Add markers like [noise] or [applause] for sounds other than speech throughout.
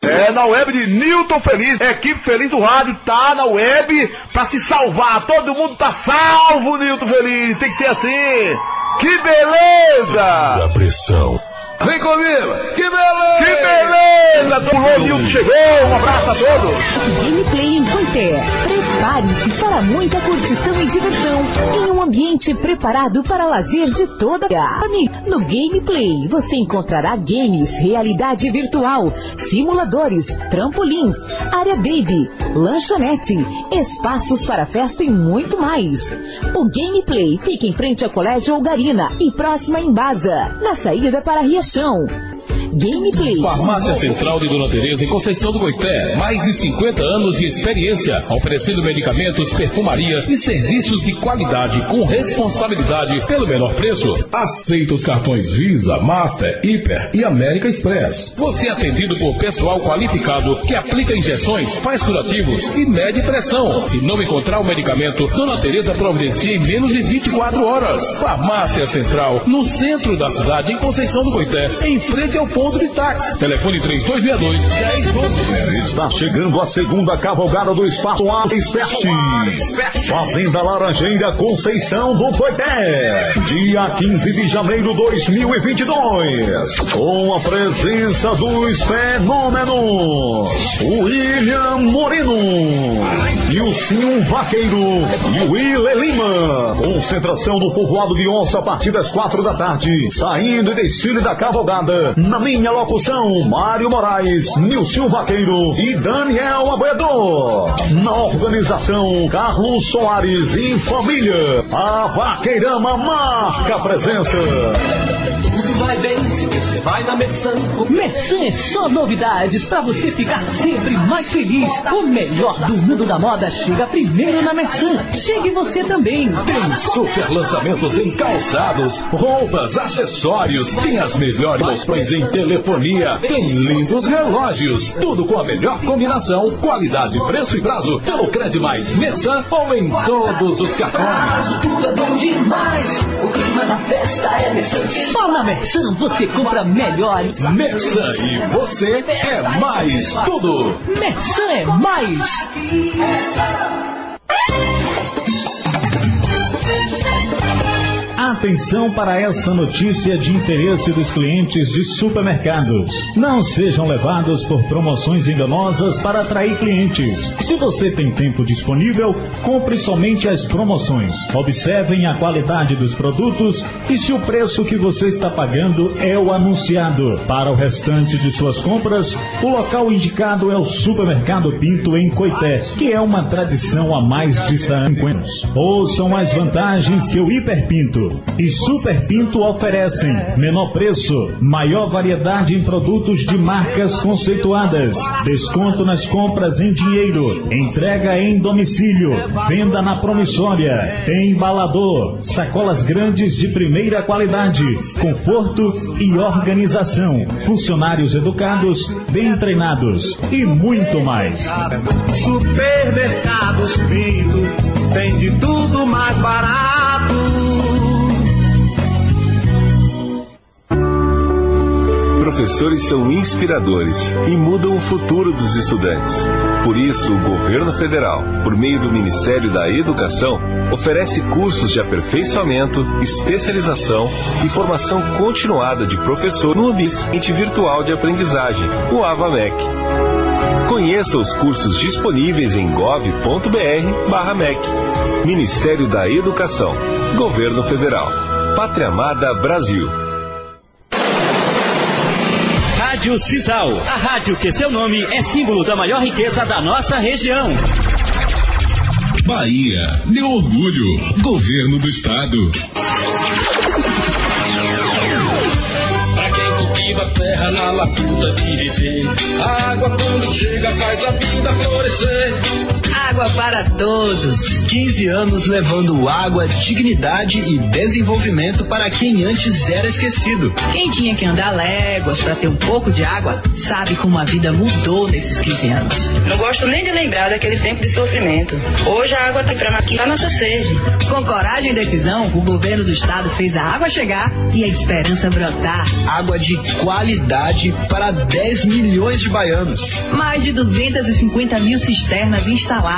É, na web de Newton Feliz, equipe Feliz do Rádio tá na web pra se salvar. Todo mundo tá salvo, Newton Feliz. Tem que ser assim. Que beleza! A pressão. Vem comigo! Que beleza! Que beleza! Pulou, Nilton chegou! Um abraço a todos! Gameplay em Coité. Prepare-se para muita curtição e diversão em um ambiente preparado para lazer de toda a família. No Gameplay você encontrará games, realidade virtual, simuladores, trampolins, área baby, lanchonete, espaços para festa e muito mais. O Gameplay fica em frente ao Colégio Algarina e próxima em Baza, na saída para Riachão. Gameplay. Farmácia Central de Dona Teresa em Conceição do Goité. Mais de 50 anos de experiência, oferecendo medicamentos, perfumaria e serviços de qualidade com responsabilidade pelo menor preço. Aceita os cartões Visa, Master, Hiper e América Express. Você é atendido por pessoal qualificado que aplica injeções, faz curativos e mede pressão. Se não encontrar o medicamento, Dona Teresa providencia em menos de 24 horas. Farmácia Central, no centro da cidade, em Conceição do Goité, em frente ao ponto de táxi. Telefone 3262 1012. Está chegando a segunda cavalgada do Espaço A Espeste. Fazenda Laranjeira Conceição do Coité. Dia 15 de janeiro de 2022. Com a presença dos fenômenos. William Moreno. Nilcinho Vaqueiro. E Wille Lima. Concentração do povoado de Onça a partir das quatro da tarde. Saindo e desfile da cavalgada. Na minha locução, Mário Moraes, Nilson Vaqueiro e Daniel Aboiador. Na organização, Carlos Soares e família. A Vaqueirama marca a presença. Tudo vai bem se vai na Mersan. Mersan é só novidades para você ficar sempre mais feliz. O melhor do mundo da moda chega primeiro na Mersan. Chegue você também. Tem super lançamentos em calçados, roupas, acessórios. Tem as melhores promoções em telefonia. Tem lindos relógios. Tudo com a melhor combinação, qualidade, preço e prazo. Pelo Cred Mais Mersan ou em todos os cartões. Tudo é bom demais. O clima da festa é Mersan. Só na Mersan você compra melhores. Mersan e você é mais tudo. Mersan é mais. Atenção para esta notícia de interesse dos clientes de supermercados. Não sejam levados por promoções enganosas para atrair clientes. Se você tem tempo disponível, compre somente as promoções. Observem a qualidade dos produtos e se o preço que você está pagando é o anunciado. Para o restante de suas compras, o local indicado é o Supermercado Pinto em Coité, que é uma tradição há mais de 50 anos. Ouçam as vantagens que o Hiperpinto e Super Pinto oferecem menor preço, maior variedade em produtos de marcas conceituadas, desconto nas compras em dinheiro, entrega em domicílio, venda na promissória, embalador, sacolas grandes de primeira qualidade, conforto e organização, funcionários educados, bem treinados e muito mais. Supermercados Pinto tem de tudo mais barato. Professores são inspiradores e mudam o futuro dos estudantes. Por isso, o governo federal, por meio do Ministério da Educação, oferece cursos de aperfeiçoamento, especialização e formação continuada de professor no ambiente virtual de aprendizagem, o AVAMEC. Conheça os cursos disponíveis em gov.br/mec. Ministério da Educação, Governo Federal, Pátria Amada Brasil. Rádio Cisal, a rádio que seu nome é símbolo da maior riqueza da nossa região. Bahia, meu orgulho, governo do estado. Pra quem cultiva a terra na latuda de viver, a água quando chega faz a vida florescer. Água para todos. 15 anos levando água, dignidade e desenvolvimento para quem antes era esquecido. Quem tinha que andar léguas para ter um pouco de água, sabe como a vida mudou nesses 15 anos. Não gosto nem de lembrar daquele tempo de sofrimento. Hoje a água está para maquiar nossa sede. Com coragem e decisão, o governo do estado fez a água chegar e a esperança brotar. Água de qualidade para 10 milhões de baianos. Mais de 250 mil cisternas instaladas.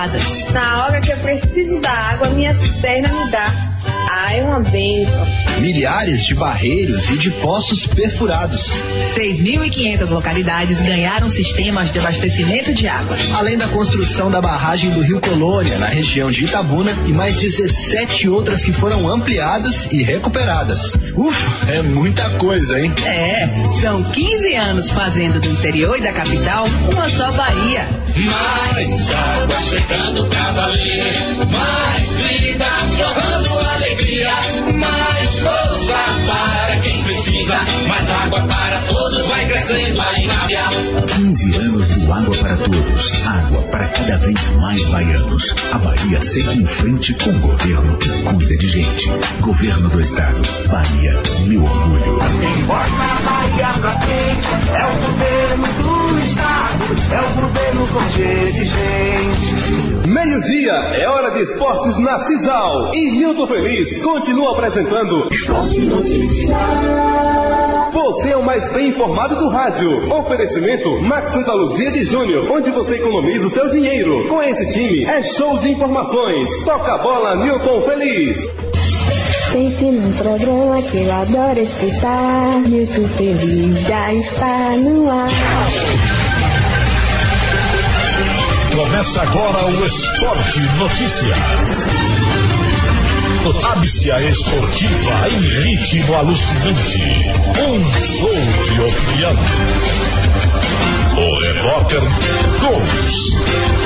Na hora que eu preciso da água, minha cisterna me dá. Ah, é uma bênção. Milhares de barreiros e de poços perfurados. 6.500 localidades ganharam sistemas de abastecimento de água. Além da construção da barragem do Rio Colônia, na região de Itabuna, e mais 17 outras que foram ampliadas e recuperadas. Ufa, é muita coisa, hein? É, são 15 anos fazendo do interior e da capital uma só Bahia. Mais água chegando pra valer, mais vida jorrando alegria, mais força para quem precisa, mais água para todos vai crescendo a Inávia. 15 anos do Água para Todos, água para cada vez mais baianos. A Bahia segue em frente com o governo que cuida de gente. Governo do Estado, Bahia, meu orgulho. Quem bota a Bahia pra frente é o governo do Estado, é o governo com gente. Meio-dia é hora de esportes na Cisal. E Milton Feliz continua apresentando Esporte Notícia. Você é o mais bem informado do rádio. Oferecimento Max Santa Luzia de Júnior, onde você economiza o seu dinheiro. Com esse time é show de informações. Toca a bola, Milton Feliz. Pense num programa que eu adoro escutar. Milton Feliz já está no ar. Começa agora o Esporte Notícia. Notícia esportiva em ritmo alucinante. Um show de opinião. O repórter Gomes.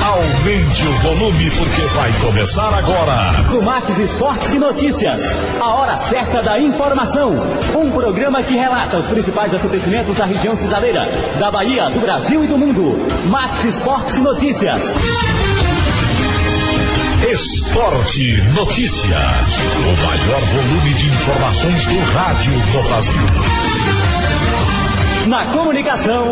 Aumente o volume porque vai começar agora. Max Esportes e Notícias, a hora certa da informação. Um programa que relata os principais acontecimentos da região cisaleira, da Bahia, do Brasil e do mundo. Max Esportes e Notícias. Esporte Notícias. O maior volume de informações do rádio do Brasil. Na comunicação.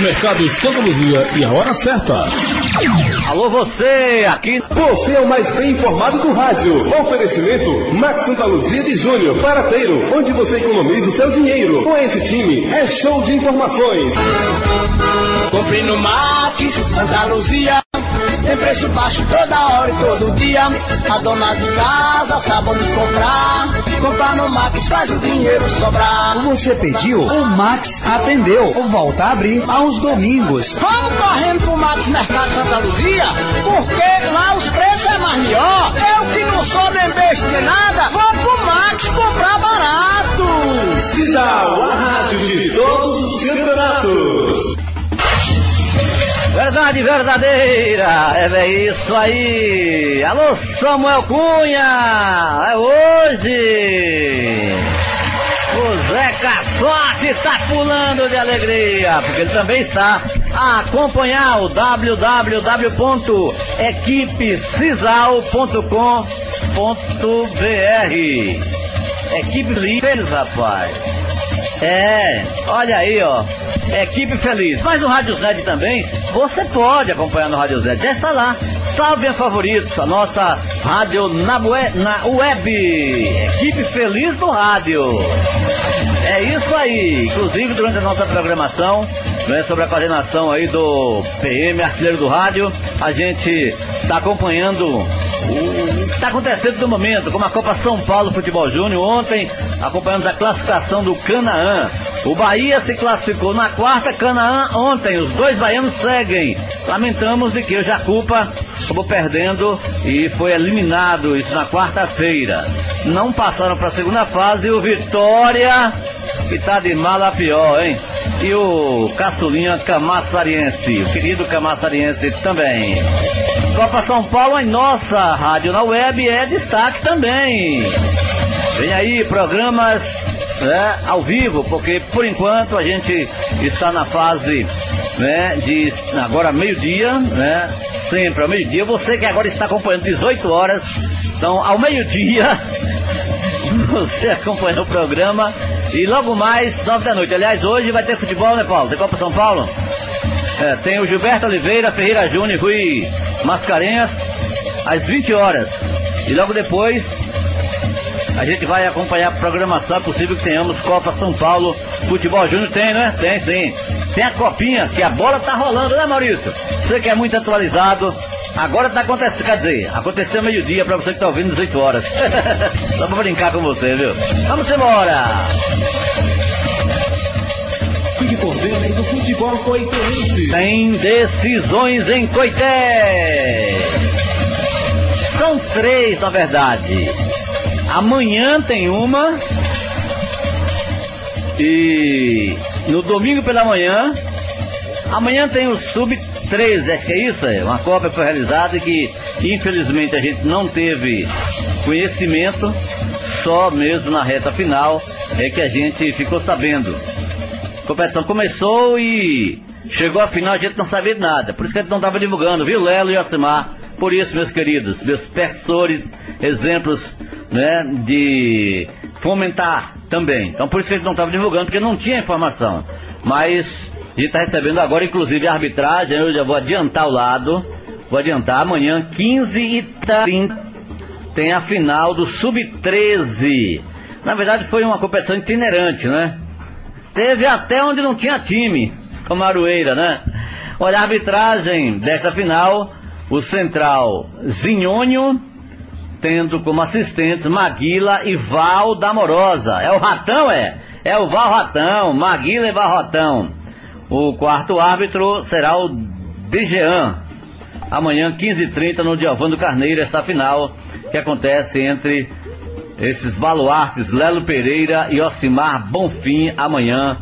Mercado Santa Luzia e a hora certa. Alô você, aqui. Você é o mais bem informado do rádio. Oferecimento Max Santa Luzia de Júnior, Parateiro, onde você economiza o seu dinheiro. Com esse time é show de informações. Compre no Max Santa Luzia. Tem preço baixo toda hora e todo dia. A dona de casa sabe onde comprar. Comprar no Max faz o dinheiro sobrar. Você pediu, o Max atendeu. Volta a abrir aos domingos. Vamos correndo pro Max Mercado Santa Luzia, porque lá os preços é mais melhor. Eu que não sou nem besta nem nada, vou pro Max comprar barato. Cidal, a rádio de todos os campeonatos. Verdade verdadeira, é bem isso aí. Alô Samuel Cunha, é hoje. O Zé Caçote está pulando de alegria, porque ele também está a acompanhar o www.equipesisal.com.br Equipe Feliz, rapaz. É, olha aí, ó. Equipe Feliz. Mas no Rádio Zed também, você pode acompanhar no Rádio Zed. Já está lá. Salve a favoritos, a nossa rádio na, na web. Equipe Feliz do Rádio. É isso aí. Inclusive, durante a nossa programação, né, sobre a coordenação aí do PM, artilheiro do rádio, a gente está acompanhando o está acontecendo no momento, como a Copa São Paulo Futebol Júnior, ontem acompanhamos a classificação do Canaã. O Bahia se classificou na quarta, Canaã ontem. Os dois baianos seguem. Lamentamos de que o Jacupa acabou perdendo e foi eliminado isso na quarta-feira. Não passaram para a segunda fase e o Vitória, que tá de mal a pior, hein? E o Caçulinha Camaçariense, o querido Camaçariense também. Copa São Paulo em nossa rádio na web é destaque também. Vem aí programas né, ao vivo, porque por enquanto a gente está na fase né, de agora meio-dia, né? Sempre ao meio-dia. Você que agora está acompanhando 18 horas, então ao meio-dia [laughs] você acompanha o programa e logo mais, 9 da noite. Aliás, hoje vai ter futebol, né, Paulo? Tem Copa São Paulo? É, tem o Gilberto Oliveira, Ferreira Júnior Rui Mascarenhas, às 20 horas. E logo depois, a gente vai acompanhar a programação. É possível que tenhamos Copa São Paulo, Futebol Júnior. Tem, né? Tem, sim. Tem a copinha, que a bola tá rolando, né, Maurício? Você que é muito atualizado, Agora tá acontecendo, quer dizer, aconteceu meio-dia pra você que tá ouvindo às 8 horas. [laughs] Só pra brincar com você, viu? Vamos embora! Fique por dentro do futebol coitense. Tem decisões em Coité! São três, na verdade. Amanhã tem uma. E no domingo pela manhã. Amanhã tem o Sub 13, acho que é isso, é uma Copa foi realizada e que infelizmente a gente não teve conhecimento, só mesmo na reta final é que a gente ficou sabendo. A competição começou e chegou a final a gente não sabia de nada, por isso que a gente não estava divulgando, viu Lelo e Osimar? Por isso, meus queridos, meus professores, exemplos né, de fomentar também. Então por isso que a gente não estava divulgando, porque não tinha informação. Mas a gente está recebendo agora, inclusive, a arbitragem. Eu já vou adiantar o lado. Vou adiantar. Amanhã, 15 e 30, tem a final do Sub-13. Na verdade, foi uma competição itinerante, né? Teve até onde não tinha time, como Aroeira, né? Olha, a arbitragem dessa final, o central Zinhônio, tendo como assistentes Maguila e Val da Morosa. É o Ratão, é? É o Val Ratão, Maguila e Val Ratão. O quarto árbitro será o Dejean. Amanhã, 15h30, no Diovando Carneiro, essa final que acontece entre esses baluartes Lelo Pereira e Osimar Bonfim, amanhã,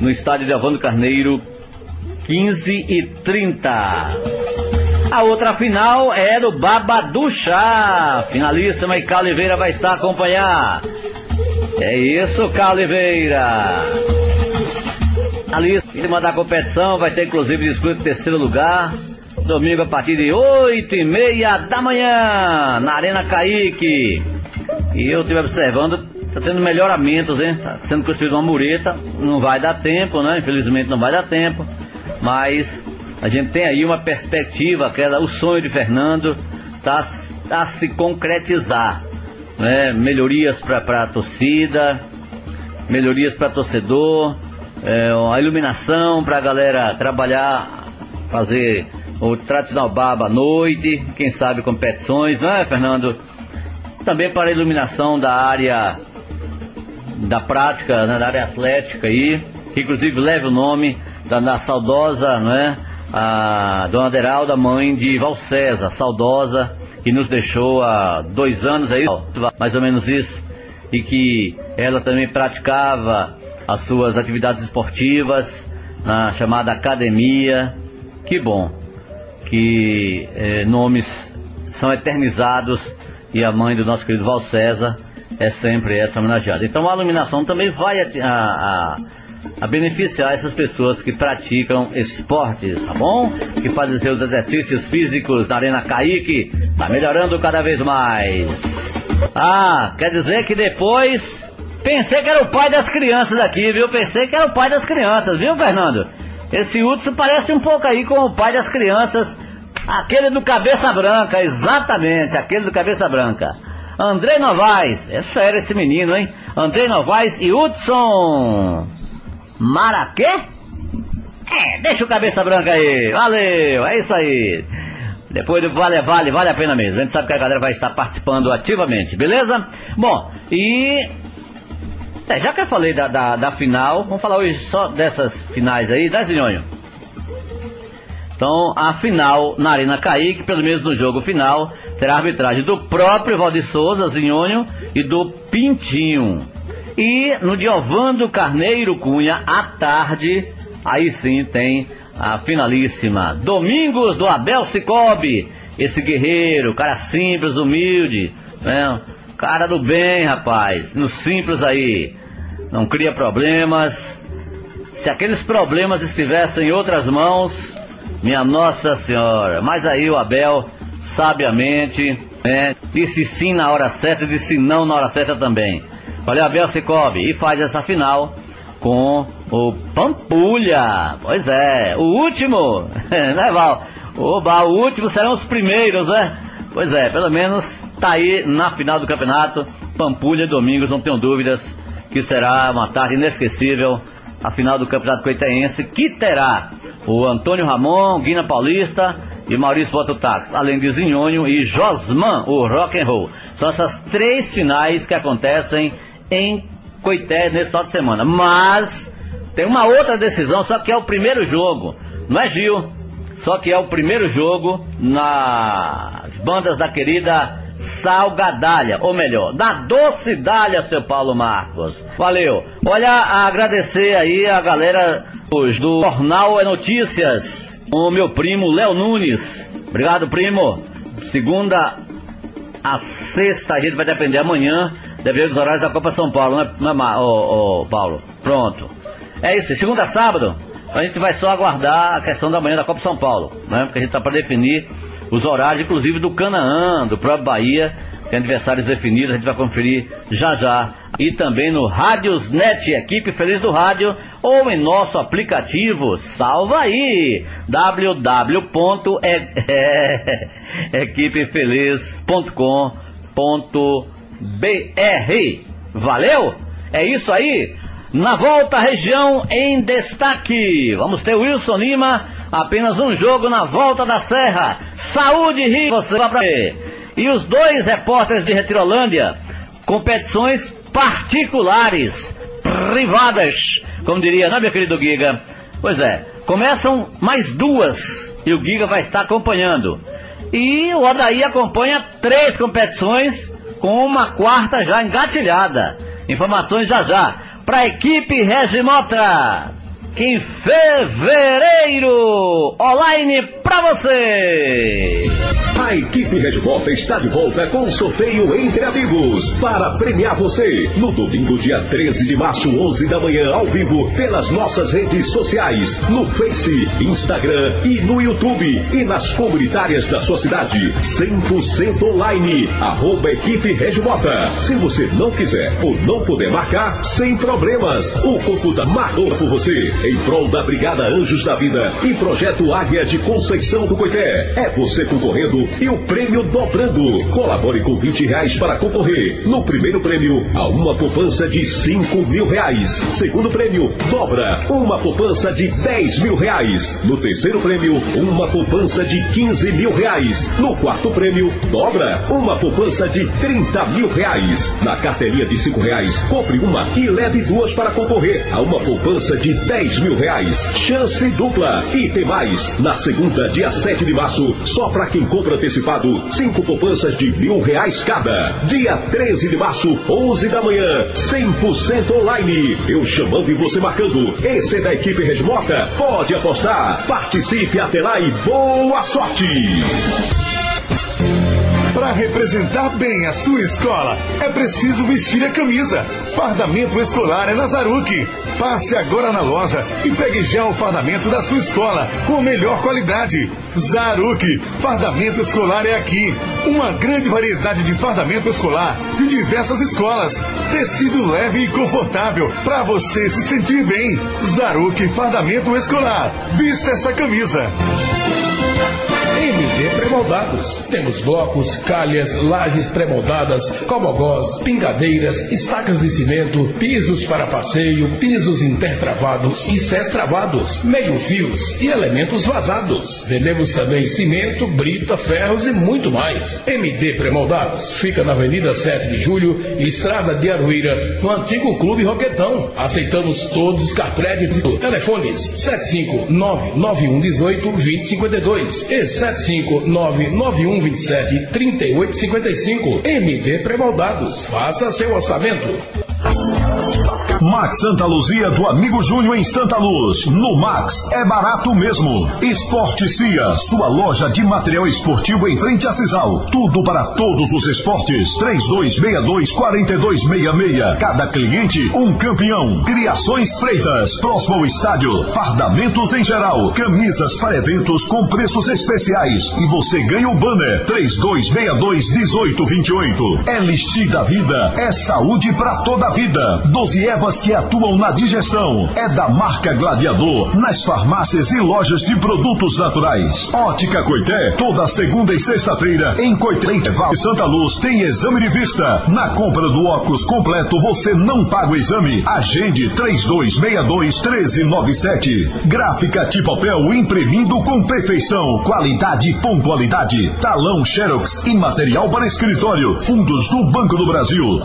no estádio Diovando Carneiro, 15h30. A outra final é do Babaduchá. Finalíssima e Caliveira vai estar a acompanhar. É isso, Caliveira. Em cima da competição, vai ter inclusive disputa terceiro lugar. Domingo a partir de 8 e meia da manhã, na Arena Caíque. E eu estive observando, está tendo melhoramentos, hein? Tá sendo construída uma mureta, não vai dar tempo, né? Infelizmente não vai dar tempo. Mas a gente tem aí uma perspectiva, aquela, o sonho de Fernando está a se concretizar. Né? Melhorias para a torcida, melhorias para torcedor, é, a iluminação para a galera trabalhar, fazer o tradicional baba à noite, quem sabe competições, não é, Fernando? Também para a iluminação da área da prática, né, da área atlética aí, que inclusive leva o nome da, da saudosa, não é? A dona Deralda, mãe de Val César, saudosa, que nos deixou há dois anos aí, mais ou menos isso, e que ela também praticava as suas atividades esportivas na chamada academia. Que bom que eh, nomes são eternizados e a mãe do nosso querido Val César é sempre essa homenageada. Então a iluminação também vai a, a, a, beneficiar essas pessoas que praticam esportes, tá bom? Que fazem seus exercícios físicos na Arena Caíque, tá melhorando cada vez mais. Ah, quer dizer que depois Pensei que era o pai das crianças aqui, viu? Pensei que era o pai das crianças, viu, Fernando? Esse Hudson parece um pouco aí com o pai das crianças, aquele do cabeça branca, exatamente, aquele do cabeça branca. André Novaes, é sério esse menino, hein? André Novaes e Hudson Maraquê? É, deixa o cabeça branca aí, valeu, é isso aí. Depois do Vale Vale, vale a pena mesmo. A gente sabe que a galera vai estar participando ativamente, beleza? Bom, e É, já que eu falei da, da, da final, vamos falar hoje só dessas finais aí, né, Zinhonho? Então, a final na Arena Caíque, pelo menos no jogo final, terá a arbitragem do próprio Valdir Souza, Zinhonho, e do Pintinho. E no Diovando Carneiro Cunha, à tarde, aí sim tem a finalíssima. Domingos do Abel Cicobi, esse guerreiro, cara simples, humilde, né? Cara do bem, rapaz, no simples aí. Não cria problemas. Se aqueles problemas estivessem em outras mãos, minha Nossa Senhora. Mas aí o Abel, sabiamente, né, disse sim na hora certa e disse não na hora certa também. Valeu, Abel Cicobi. E faz essa final com o Pampulha. Pois é, o último, [laughs] né, Val? Oba, o último serão os primeiros, né? Pois é, pelo menos tá aí na final do campeonato. Pampulha, domingos, não tenho dúvidas que será uma tarde inesquecível. A final do campeonato coitaense, que terá o Antônio Ramon, Guina Paulista e Maurício Botutax, além de Zinhonho e Josman, o rock and roll. São essas três finais que acontecem em Coité nesse final de semana. Mas tem uma outra decisão, só que é o primeiro jogo. Não é Gil, só que é o primeiro jogo nas bandas da querida Salgadalha, ou melhor, da Docidalha, seu Paulo Marcos. Valeu. Olha, agradecer aí a galera do Jornal é Notícias, o meu primo Léo Nunes. Obrigado, primo. Segunda a sexta, a gente vai depender amanhã, devido aos horários da Copa São Paulo, né, né ô, ô, Paulo? Pronto. É isso, segunda a sábado, a gente vai só aguardar a questão da manhã da Copa São Paulo, né? Porque a gente está para definir os horários, inclusive do Canaã, do próprio Bahia, tem aniversários definidos, a gente vai conferir já já. E também no Rádiosnet, equipe feliz do rádio, ou em nosso aplicativo, salva aí, www.equipefeliz.com.br. Valeu? É isso aí? Na volta, região em destaque. Vamos ter Wilson Lima, apenas um jogo na volta da Serra. Saúde Rio, você vai pra ver. E os dois repórteres de Retirolândia, competições particulares, privadas, como diria, não é, meu querido Giga? Pois é, começam mais duas e o Giga vai estar acompanhando. E o Odaí acompanha três competições com uma quarta já engatilhada. Informações já já para a equipe Regimotra, em fevereiro, online para você. A equipe Red Volta está de volta com o sorteio entre amigos para premiar você no domingo, dia 13 de março, 11 da manhã, ao vivo, pelas nossas redes sociais, no Face, Instagram e no YouTube e nas comunitárias da sua cidade. 100% online, arroba equipe Red. Se você não quiser ou não puder marcar, sem problemas. O computador marcou por você em prol da Brigada Anjos da Vida e Projeto Águia de Conceição do Coité. É você concorrendo e o prêmio dobrando. Colabore com 20 reais para concorrer. No primeiro prêmio, a uma poupança de 5 mil reais. Segundo prêmio, dobra uma poupança de 10 mil reais. No terceiro prêmio, uma poupança de 15 mil reais. No quarto prêmio, dobra uma poupança de 30 mil reais. Na carteirinha de 5 reais, compre uma e leve duas para concorrer a uma poupança de 10 mil reais. Chance dupla. E tem mais. Na segunda, dia 7 de março, só para quem compra antecipado, cinco poupanças de mil reais cada. Dia 13 de março, 11 da manhã, 100% online. Eu chamando e você marcando. Esse é da equipe Resmota. Pode apostar. Participe até lá e boa sorte. Para representar bem a sua escola, é preciso vestir a camisa. Fardamento escolar é na Zaruque. Passe agora na loja e pegue já o fardamento da sua escola com melhor qualidade. Zaruque, fardamento escolar é aqui. Uma grande variedade de fardamento escolar de diversas escolas. Tecido leve e confortável para você se sentir bem. Zaruque, fardamento escolar. Vista essa camisa. MD Premoldados. Temos blocos, calhas, lajes premoldadas, cobogós, pingadeiras, estacas de cimento, pisos para passeio, pisos intertravados e travados, meio-fios e elementos vazados. Vendemos também cimento, brita, ferros e muito mais. MD Premoldados fica na Avenida 7 de Julho, Estrada de Aruíra, no antigo Clube Roquetão. Aceitamos todos os cartões. Telefones 75991182052 e 75991273855. MD Premoldados. Faça seu orçamento. Max Santa Luzia do Amigo Júnior em Santa Luz. No Max é barato mesmo. Esporte Cia, sua loja de material esportivo em frente a Cisal. Tudo para todos os esportes. 3262-4266. Cada cliente, um campeão. Criações Freitas, próximo ao estádio. Fardamentos em geral. Camisas para eventos com preços especiais. E você ganha o banner. 3262-1828. LX da Vida é saúde para toda a vida. 12 ervas que atuam na digestão. É da marca Gladiador, nas farmácias e lojas de produtos naturais. Ótica Coité, toda segunda e sexta-feira, em Coité, em Santa Luz, tem exame de vista. Na compra do óculos completo, você não paga o exame. Agende 3262-1397. Gráfica de papel imprimindo com perfeição, qualidade e pontualidade. Talão Xerox e material para escritório. Fundos do Banco do Brasil.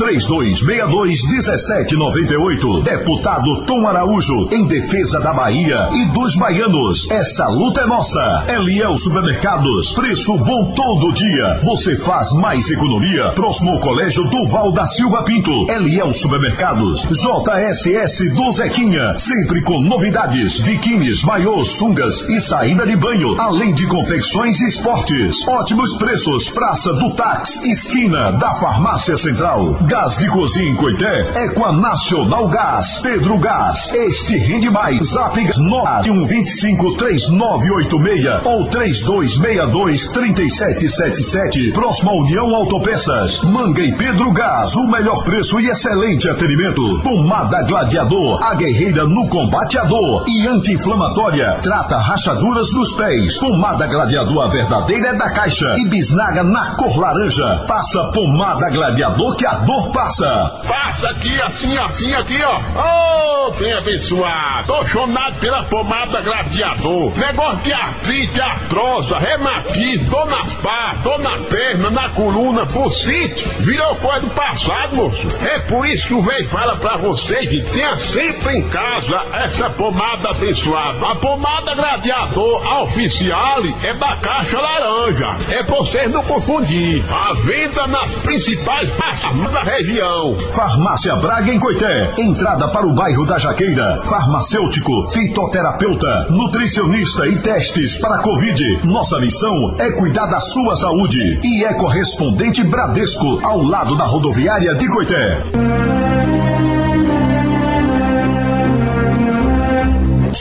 3262-1798. Deputado Tom Araújo, em defesa da Bahia e dos baianos. Essa luta é nossa. Eliel Supermercados, preço bom todo dia. Você faz mais economia. Próximo ao Colégio Duval da Silva Pinto. Eliel Supermercados, JSS do Zequinha. Sempre com novidades, biquínis, maiôs, sungas e saída de banho. Além de confecções e esportes. Ótimos preços. Praça do Tax, esquina da Farmácia Central. Gás de cozinha em Coité é com a Nacional Gás, Pedro Gás. Este rende mais. Zap 9125 3986 ou 3262 3777. Próxima União Autopeças. Manga e Pedro Gás. O melhor preço e excelente atendimento. Pomada Gladiador. A guerreira no combate à dor. E anti-inflamatória. Trata rachaduras nos pés. Pomada Gladiador, a verdadeira é da caixa. E bisnaga na cor laranja. Passa pomada Gladiador que a dor passa. Passa aqui, assim, assim, aqui, ó. Ô, bem abençoado. Tô chonado pela pomada gladiador. Negócio de artrite, artrosa, reumatismo, dor nas partes, dor na perna, na coluna, bucite. Virou coisa do passado, moço. É por isso que o velho fala pra vocês que tenha sempre em casa essa pomada abençoada. A pomada gladiador a oficial é da caixa laranja. É pra vocês não confundir. A venda nas principais farmácias da região. Farmácia Braga em Coité. Entrada para o bairro da Jaqueira. Farmacêutico, fitoterapeuta, nutricionista e testes para Covid. Nossa missão é cuidar da sua saúde. E é correspondente Bradesco, ao lado da rodoviária de Coité.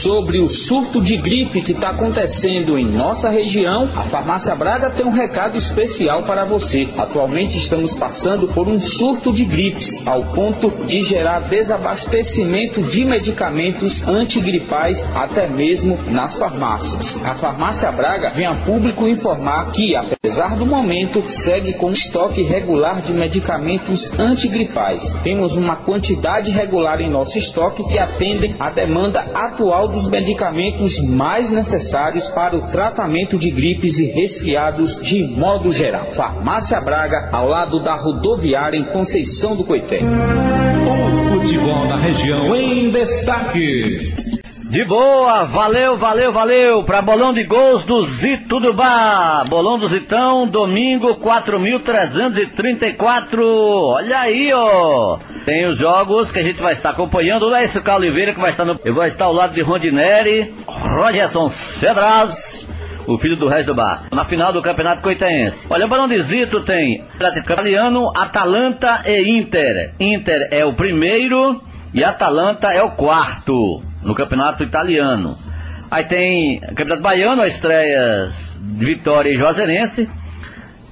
Sobre o surto de gripe que está acontecendo em nossa região, a Farmácia Braga tem um recado especial para você. Atualmente estamos passando por um surto de gripes, ao ponto de gerar desabastecimento de medicamentos antigripais até mesmo nas farmácias. A Farmácia Braga vem a público informar que, apesar do momento, segue com estoque regular de medicamentos antigripais. Temos uma quantidade regular em nosso estoque que atendem à demanda atual dos medicamentos mais necessários para o tratamento de gripes e resfriados de modo geral. Farmácia Braga, ao lado da rodoviária em Conceição do Coité. O futebol da região em destaque. De boa, valeu, valeu, valeu, para bolão de gols do Zito do Bar. Bolão do Zitão, domingo 4.334. Olha aí, ó. Tem os jogos que a gente vai estar acompanhando. Lá esse Carlos Oliveira que vai estar no. Eu vou estar ao lado de Rondinelli, Rogerson Cedras. O filho do resto do bar. Na final do Campeonato Coitense. Olha, o Balão de Zito tem Atlético Italiano, Atalanta e Inter. Inter é o primeiro e Atalanta é o quarto no Campeonato Italiano. Aí tem Campeonato Baiano, a estreias de Vitória e Juazeirense.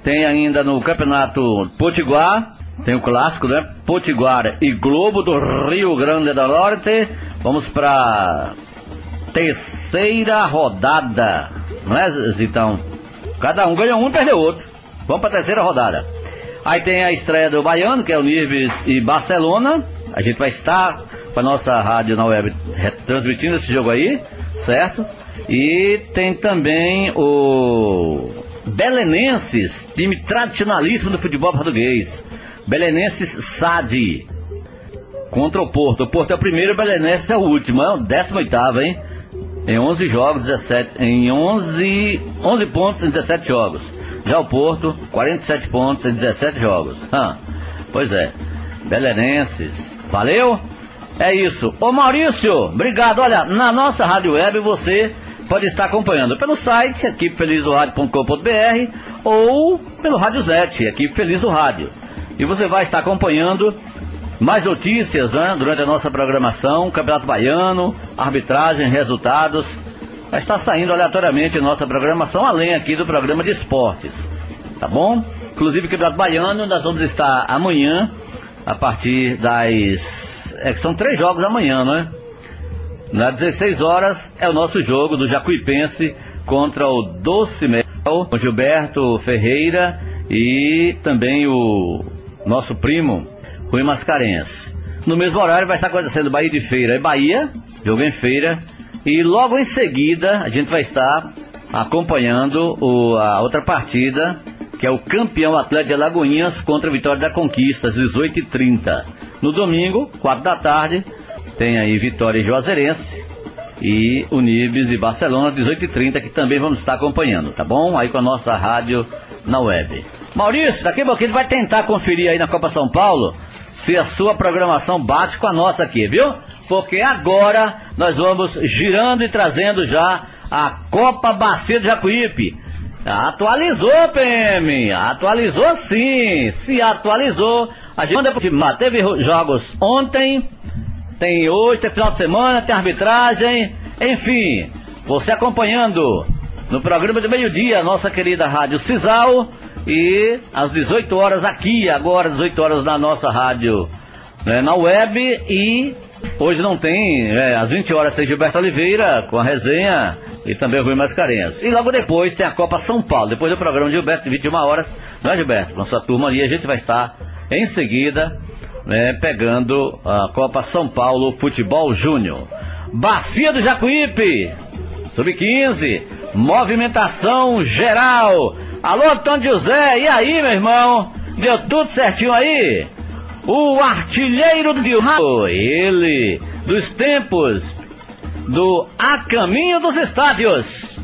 Tem ainda no Campeonato Potiguar, tem o clássico, né? Potiguar e Globo do Rio Grande do Norte. Vamos para terceira rodada, não é, Zitão? Cada um ganha um perdeu outro. Vamos para terceira rodada. Aí tem a estreia do Baiano, que é o Nives e Barcelona. A gente vai estar com a nossa rádio na web transmitindo esse jogo aí, certo? E tem também o Belenenses, time tradicionalíssimo do futebol português. Belenenses SAD contra o Porto. O Porto é o primeiro, o Belenenses é o último, é o 18 hein? Em 11 jogos, 17, em 11, 11 pontos em 17 jogos. Já o Porto, 47 pontos em 17 jogos. Ah, pois é. Belenenses. Valeu? É isso. Ô Maurício, obrigado. Olha, na nossa rádio web você pode estar acompanhando pelo site equipefelizoradio.com.br ou pelo Rádio Zete, equipe Feliz do Rádio. E você vai estar acompanhando mais notícias né, durante a nossa programação, Campeonato Baiano, arbitragem, resultados. Vai estar saindo aleatoriamente nossa programação, além aqui do programa de esportes. Tá bom? Inclusive, Campeonato Baiano, nós vamos estar amanhã, a partir das. É que são três jogos amanhã, né? Nas 16 horas é o nosso jogo do Jacuipense contra o Doce Mel, o Gilberto Ferreira e também o nosso primo Rui Mascarenhas. No mesmo horário vai estar acontecendo Bahia de Feira e Bahia, jogo em feira, e logo em seguida a gente vai estar acompanhando o, a outra partida, que é o campeão Atlético de Alagoinhas contra a Vitória da Conquista, às 18h30. No domingo, 4 da tarde, tem aí Vitória e Juazeirense e Unibes e Barcelona, 18h30, que também vamos estar acompanhando, tá bom? Aí com a nossa rádio na web. Maurício, daqui a pouquinho vai tentar conferir aí na Copa São Paulo se a sua programação bate com a nossa aqui, viu? Porque agora nós vamos girando e trazendo já a Copa Bacia do Jacuípe. Atualizou, PM! Atualizou sim! Se atualizou. A gente teve jogos ontem, tem hoje, tem final de semana, tem arbitragem, enfim. Você acompanhando no programa de meio-dia, nossa querida Rádio Cisal e às 18 horas aqui, agora 18 horas na nossa rádio, né, na web e hoje não tem, é, às 20 horas tem Gilberto Oliveira com a resenha e também o Rui Mascarenhas. E logo depois tem a Copa São Paulo, depois do programa de Gilberto, de 21 horas, não é Gilberto? Nossa turma ali, a gente vai estar em seguida né, pegando a Copa São Paulo Futebol Júnior. Bacia do Jacuípe, sub-15, movimentação geral. Alô, Antônio José, e aí, meu irmão? Deu tudo certinho aí? O artilheiro do ele, dos tempos, do A Caminho dos Estádios.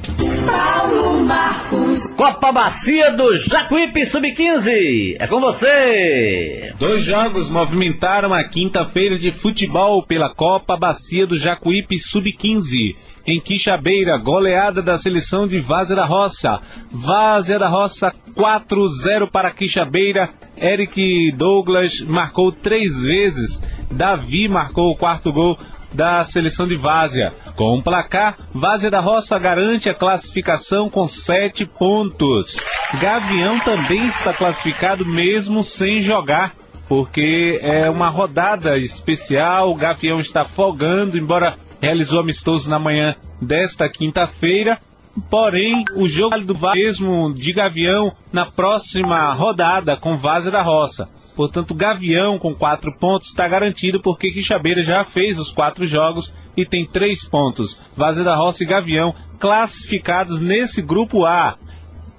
Paulo Marcos. Copa Bacia do Jacuípe Sub-15. É com você. Dois jogos movimentaram a quinta-feira de futebol pela Copa Bacia do Jacuípe Sub-15 em Quixabeira, goleada da seleção de Várzea da Roça. Várzea da Roça 4-0 para Quixabeira. Eric Douglas marcou três vezes. Davi marcou o quarto gol da seleção de Várzea. Com o placar, Várzea da Roça garante a classificação com sete pontos. Gavião também está classificado mesmo sem jogar, porque é uma rodada especial. O Gavião está folgando, embora realizou amistoso na manhã desta quinta-feira. Porém, o jogo do mesmo de Gavião na próxima rodada com Vaza da Roça. Portanto, Gavião com quatro pontos está garantido porque Quixabeira já fez os quatro jogos e tem três pontos. Vaza da Roça e Gavião classificados nesse grupo A.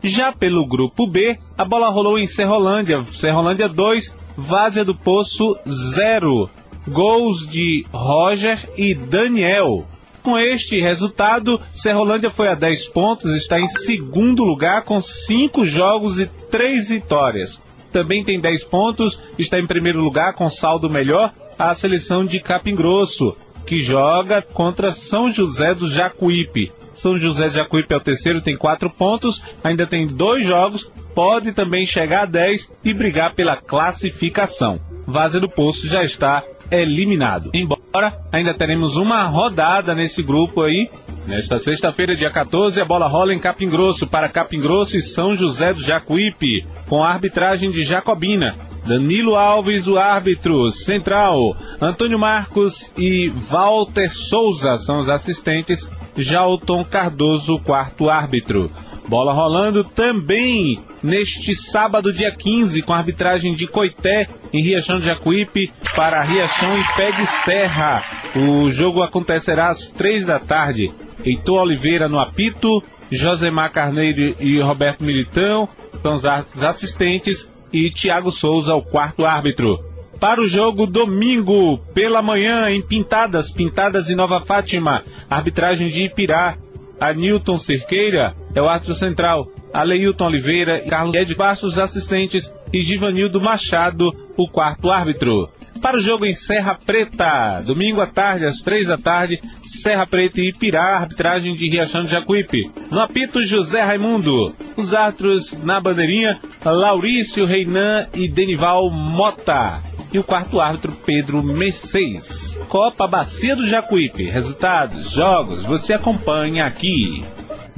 Já pelo grupo B, a bola rolou em Serrolândia. Serrolândia 2, Vazia do Poço 0 gols de Roger e Daniel. Com este resultado, Serrolândia foi a 10 pontos, está em segundo lugar com 5 jogos e 3 vitórias. Também tem 10 pontos, está em primeiro lugar com saldo melhor a seleção de Capim Grosso, que joga contra São José do Jacuípe. São José do Jacuípe é o terceiro, tem 4 pontos, ainda tem dois jogos, pode também chegar a 10 e brigar pela classificação. Vaza do Poço já está eliminado. Embora ainda teremos uma rodada nesse grupo aí. Nesta sexta-feira, dia 14, a bola rola em Capim Grosso para Capim Grosso e São José do Jacuípe, com a arbitragem de Jacobina. Danilo Alves, o árbitro central. Antônio Marcos e Walter Souza são os assistentes. Já o Tom Cardoso, o quarto árbitro. Bola rolando também neste sábado, dia 15, com a arbitragem de Coité em Riachão de Jacuípe para Riachão e Pé de Serra. O jogo acontecerá às três da tarde. Heitor Oliveira no apito, Josemar Carneiro e Roberto Militão são os assistentes e Tiago Souza, o quarto árbitro. Para o jogo domingo, pela manhã, em Pintadas, Pintadas e Nova Fátima, arbitragem de Ipirá. A Newton Cerqueira é o árbitro central. Aleilton Oliveira e Carlos Ed Bastos, assistentes, e Givanildo Machado, o quarto árbitro. Para o jogo em Serra Preta, domingo à tarde, às três da tarde, Serra Preta e Ipirá, arbitragem de Riachão de Jacuípe. No apito, José Raimundo. Os árbitros na bandeirinha, Laurício Reinan e Denival Mota. E o quarto árbitro, Pedro Mercedes. Copa Bacia do Jacuípe. Resultados, jogos, você acompanha aqui.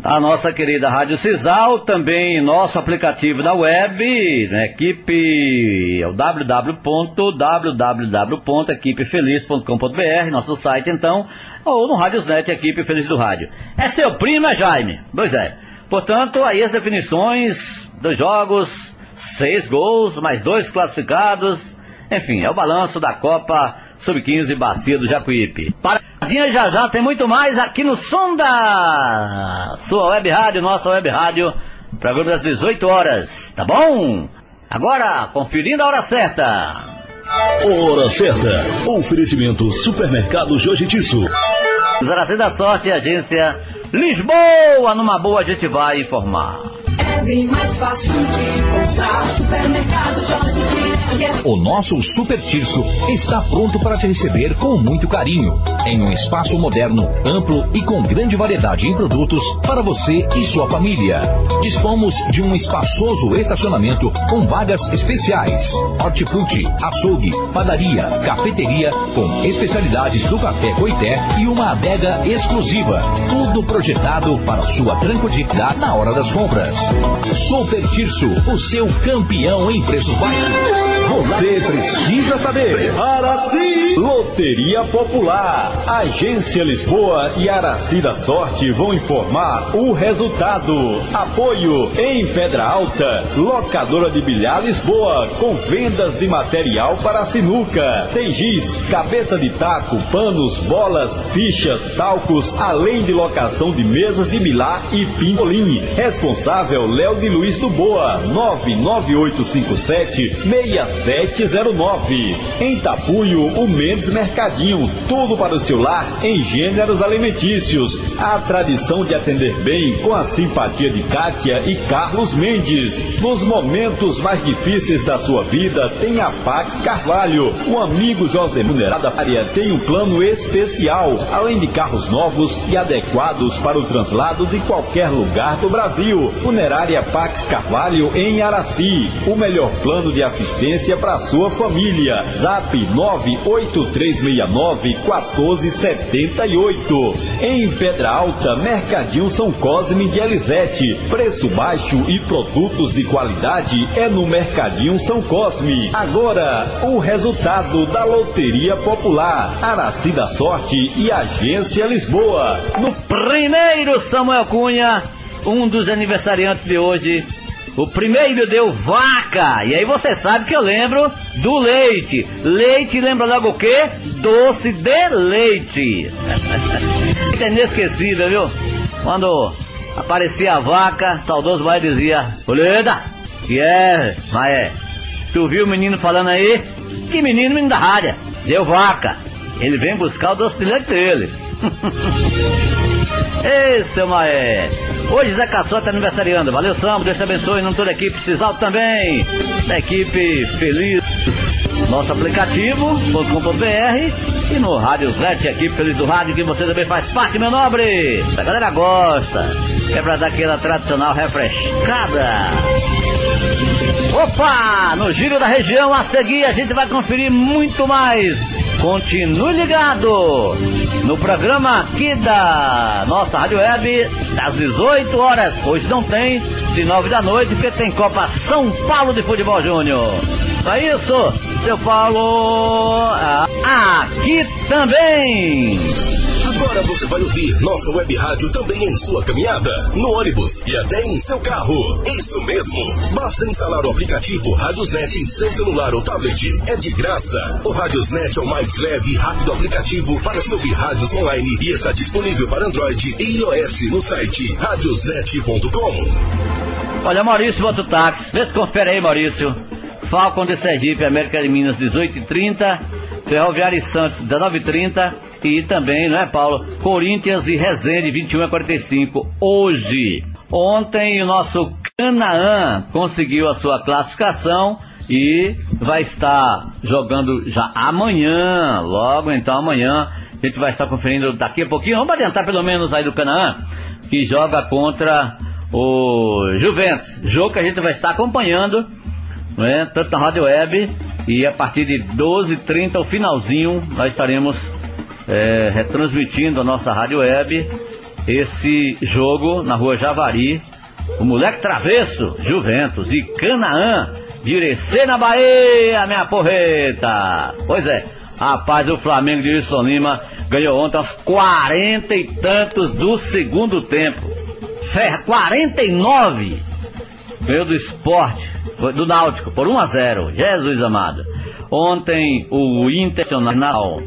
A nossa querida Rádio Cisal, também nosso aplicativo da web, né, equipe, é o www.www.equipefeliz.com.br, nosso site então, ou no Rádiosnet, Equipe Feliz do Rádio. É seu primo, é Jaime? Pois é. Portanto, aí as definições dos jogos, seis gols, mais dois classificados, enfim, é o balanço da Copa Sub-15 Bacia do Jacuípe. Paradinha já já tem muito mais aqui no som da sua web rádio, nossa web rádio, programa das 18 horas, tá bom? Agora, conferindo a hora certa. Hora certa. Oferecimento Supermercado Jorge Tisso. Zaraci da Sorte, agência Lisboa. Numa boa a gente vai informar. É bem mais fácil de encontrar. Supermercado Jorge Tisso. O nosso Super Tirso está pronto para te receber com muito carinho. Em um espaço moderno, amplo e com grande variedade em produtos para você e sua família. Dispomos de um espaçoso estacionamento com vagas especiais. Hortifruti, açougue, padaria, cafeteria com especialidades do café coité e uma adega exclusiva. Tudo projetado para sua tranquilidade na hora das compras. Super Tirso, o seu campeão em preços baixos. Você precisa saber. Araci Loteria Popular. Agência Lisboa e Araci da Sorte vão informar o resultado. Apoio em Pedra Alta. Locadora de bilhar Lisboa. Com vendas de material para sinuca. Tem giz, cabeça de taco, panos, bolas, fichas, talcos, além de locação de mesas de bilhar e pingolim. Responsável Léo de Luiz do Boa. 99857 6709. Em Tapuio, o Mendes Mercadinho. Tudo para o seu lar em gêneros alimentícios. A tradição de atender bem com a simpatia de Kátia e Carlos Mendes. Nos momentos mais difíceis da sua vida, tem a Pax Carvalho. O amigo José Munerada Faria tem um plano especial, além de carros novos e adequados para o translado de qualquer lugar do Brasil. Funerária Pax Carvalho em Araci. O melhor plano de assistência para sua família. Zap 98369 1478. Em Pedra Alta, Mercadinho São Cosme de Elisete. Preço baixo e produtos de qualidade é no Mercadinho São Cosme. Agora, o resultado da Loteria Popular, Araci da Sorte e Agência Lisboa. No primeiro Samuel Cunha, um dos aniversariantes de hoje, o primeiro deu vaca. E aí você sabe que eu lembro do leite. Leite lembra logo o quê? Doce de leite. [laughs] é inesquecível, viu? Quando aparecia a vaca, saudoso vai dizia, Oleda, que é, Maé? Tu viu o menino falando aí? Que menino, menino da rádio. Deu vaca. Ele vem buscar o doce de leite dele. [laughs] Ei, seu Maé. Hoje Zé Caçota aniversariando. Valeu, Sambo. Deus te abençoe. Não toda a equipe Cisalto também. Da equipe Feliz. Nosso aplicativo, .com.br e no Rádio Zete, equipe Feliz do Rádio, que você também faz parte, meu nobre. A galera gosta. É pra dar aquela tradicional refrescada. Opa! No giro da região, a seguir a gente vai conferir muito mais. Continue ligado no programa aqui da nossa Rádio Web, das 18 horas. Hoje não tem, de 9 da noite, porque tem Copa São Paulo de Futebol Júnior. É isso, seu Paulo. Aqui também. Agora você vai ouvir nossa web rádio também em sua caminhada, no ônibus e até em seu carro. Isso mesmo. Basta instalar o aplicativo Radiosnet em seu celular ou tablet. É de graça. O Radiosnet é o mais leve e rápido aplicativo para se ouvir rádios online e está disponível para Android e iOS no site radiosnet.com. Olha, Maurício, bota o táxi. Vê se confere aí, Maurício. Falcon de Sergipe, América de Minas, 18h30. Ferroviária e Santos, 19h30. E também, não é, Paulo? Corinthians e Resende, 21h45. Hoje. Ontem, o nosso Canaã conseguiu a sua classificação e vai estar jogando já amanhã. Logo, então, amanhã. A gente vai estar conferindo daqui a pouquinho. Vamos adiantar pelo menos aí do Canaã, que joga contra o Juventus. Jogo que a gente vai estar acompanhando, né, tanto na Rádio Web e a partir de 12h30, o finalzinho, nós estaremos é, retransmitindo a nossa Rádio Web esse jogo na rua Javari. O moleque travesso, Juventus e Canaã, de Irecê na Bahia, minha porreta. Pois é, rapaz, o Flamengo de Wilson Lima ganhou ontem aos 40 e tantos do segundo tempo. Ferra, 49! Ganhou do esporte, do Náutico, por 1 a 0 Jesus amado. Ontem o Internacional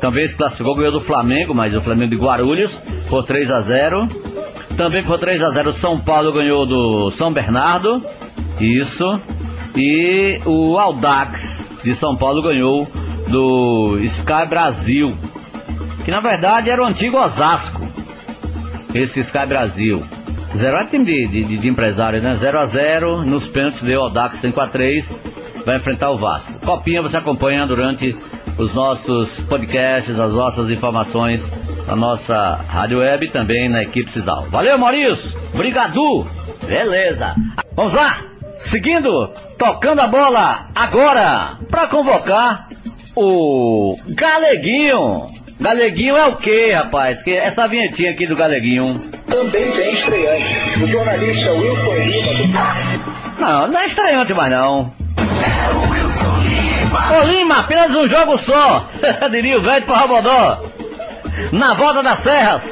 também se classificou, ganhou do Flamengo, mas o Flamengo de Guarulhos, por 3 a 0 Também por 3 a 0 São Paulo ganhou do São Bernardo, isso. E o Aldax de São Paulo ganhou do Sky Brasil, que na verdade era o antigo Osasco, esse Sky Brasil. Zero é time de, de, de empresário, né? 0 a 0 nos pênaltis deu Aldax 5 a 3 vai enfrentar o Vasco. Copinha você acompanha durante os nossos podcasts, as nossas informações na nossa rádio web e também na equipe Cisal. Valeu, Maurício! Obrigado! Beleza! Vamos lá! Seguindo, tocando a bola agora para convocar o Galeguinho. Galeguinho é o quê, rapaz? Que essa vinhetinha aqui do Galeguinho. Também tem estreante. O jornalista Wilson Lima. Não, não é estreante mais não. Ô Lima, apenas um jogo só, [laughs] diria o velho Parrabodó. Na volta das serras.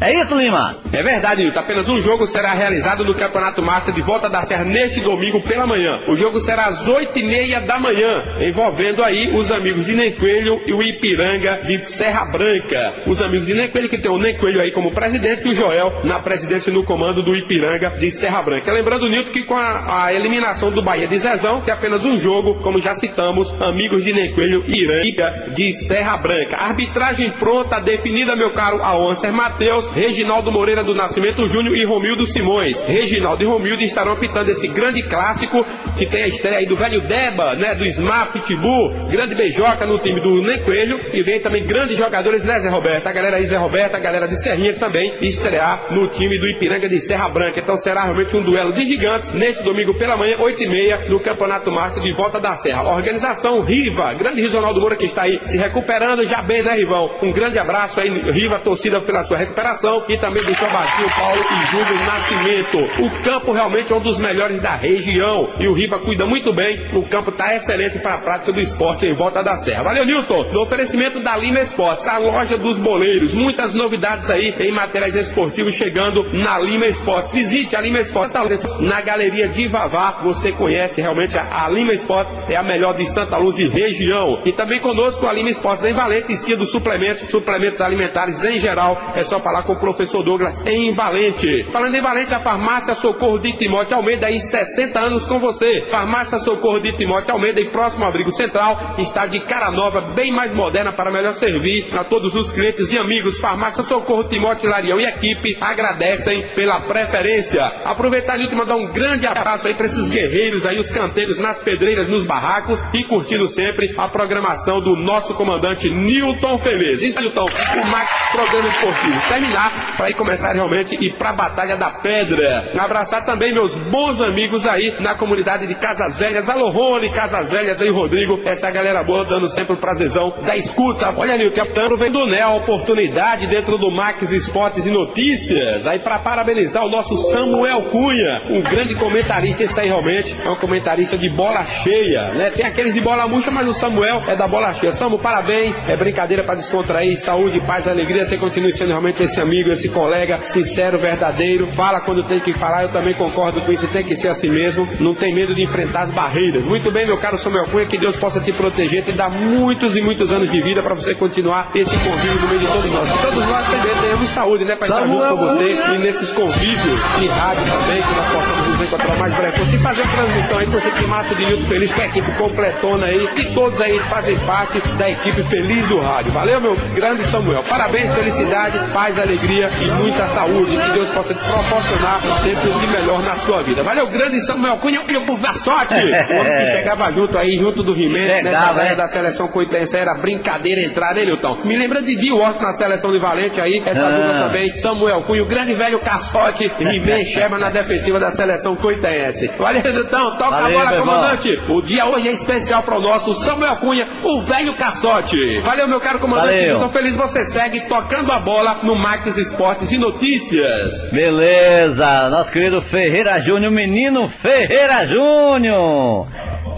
É isso, Lima? É verdade, Nilton. Apenas um jogo será realizado no Campeonato Master de Volta da Serra neste domingo pela manhã. O jogo será às oito e meia da manhã, envolvendo aí os amigos de Nem Coelho e o Ipiranga de Serra Branca. Os amigos de Nem Coelho, que tem o Nem Coelho aí como presidente e o Joel na presidência e no comando do Ipiranga de Serra Branca. Lembrando, Nilton, que com a, a eliminação do Bahia de Zezão, tem apenas um jogo, como já citamos, amigos de Nem Coelho e Iranga de Serra Branca. Arbitragem pronta, definida, meu caro Aoncer Matheus. Reginaldo Moreira do Nascimento Júnior e Romildo Simões. Reginaldo e Romildo estarão apitando esse grande clássico que tem a estreia aí do velho Deba, né? Do Smap Pitbull, grande beijoca no time do Nem Coelho e vem também grandes jogadores, né, Zé Roberto? A galera aí, Zé Roberto, a galera de Serrinha também estrear no time do Ipiranga de Serra Branca. Então será realmente um duelo de gigantes neste domingo pela manhã, 8 e meia, no Campeonato Master de Volta da Serra. Organização Riva, grande Rizonaldo Moura que está aí se recuperando já bem, né, Rivão? Um grande abraço aí, Riva, torcida pela sua recuperação e também do Batinho, Paulo e Júlio Nascimento. O campo realmente é um dos melhores da região e o Riva cuida muito bem. O campo está excelente para a prática do esporte em volta da serra. Valeu, Nilton. No oferecimento da Lima Esportes, a loja dos boleiros. Muitas novidades aí em materiais esportivos chegando na Lima Esportes. Visite a Lima Esportes na Galeria de Vavá. Você conhece realmente a, Lima Esportes, é a melhor de Santa Luz e região. E também conosco a Lima Esportes em Valente, em dos suplementos, suplementos alimentares em geral. É só falar com o professor Douglas em Valente. Falando em Valente, a farmácia Socorro de Timóteo Almeida, aí 60 anos com você. Farmácia Socorro de Timóteo Almeida, em próximo abrigo central, está de cara nova, bem mais moderna para melhor servir a todos os clientes e amigos. Farmácia Socorro Timóteo Larião e equipe agradecem pela preferência. Aproveitar e mandar um grande abraço aí para esses guerreiros aí, os canteiros nas pedreiras, nos barracos e curtindo sempre a programação do nosso comandante Newton Feliz. Isso, Newton, o Max Programa Esportivo. Terminar para ir começar realmente ir para a Batalha da Pedra. Abraçar também meus bons amigos aí na comunidade de Casas Velhas. Alô, Rony, Casas Velhas aí, Rodrigo. Essa galera boa dando sempre o prazerzão da escuta. Olha ali, o capitão vem do Né, a oportunidade dentro do Max Esportes e Notícias. Aí para parabenizar o nosso Samuel Cunha, um grande comentarista. Esse aí realmente é um comentarista de bola cheia, né? Tem aqueles de bola murcha, mas o Samuel é da bola cheia. Samu, parabéns. É brincadeira para descontrair. Saúde, paz, alegria você continue sendo realmente esse amigo, esse colega, sincero, verdadeiro. Fala quando tem que falar, eu também concordo com isso, tem que ser assim mesmo. Não tem medo de enfrentar as barreiras. Muito bem, meu caro Samuel Cunha, que Deus possa te proteger, te dar muitos e muitos anos de vida para você continuar esse convívio no meio de todos nós. Todos nós também tenhamos saúde, né, para estar junto com você e nesses convívios de rádio também, que nós possamos nos encontrar mais brevemente e fazer transmissão aí você que mata de Nilton Feliz, com a equipe completona aí, e todos aí fazem parte da equipe feliz do rádio. Valeu, meu grande Samuel. Parabéns, felicidade, paz, alegria e muita saúde. Que Deus possa te proporcionar sempre o de melhor na sua vida. Valeu, grande Samuel Cunha, e o povo da sorte. [laughs] O homem que chegava junto aí, junto do He-Man, nessa era hein? da seleção coitense, era brincadeira entrar, né, Nilton? Me lembra de Di Washington na seleção de Valente aí, essa Ah. dupla também, Samuel Cunha, o grande velho caçote, [laughs] He-Man Sherman na defensiva da seleção coitense. Valeu, Nilton, toca Valeu, a bola, irmão. comandante. O dia hoje é especial para o nosso Samuel Cunha, o velho caçote. Valeu, meu caro comandante. Valeu. Então feliz você segue tocando a bola no Max Esportes e Notícias. Beleza, nosso querido Ferreira Júnior, menino Ferreira Júnior.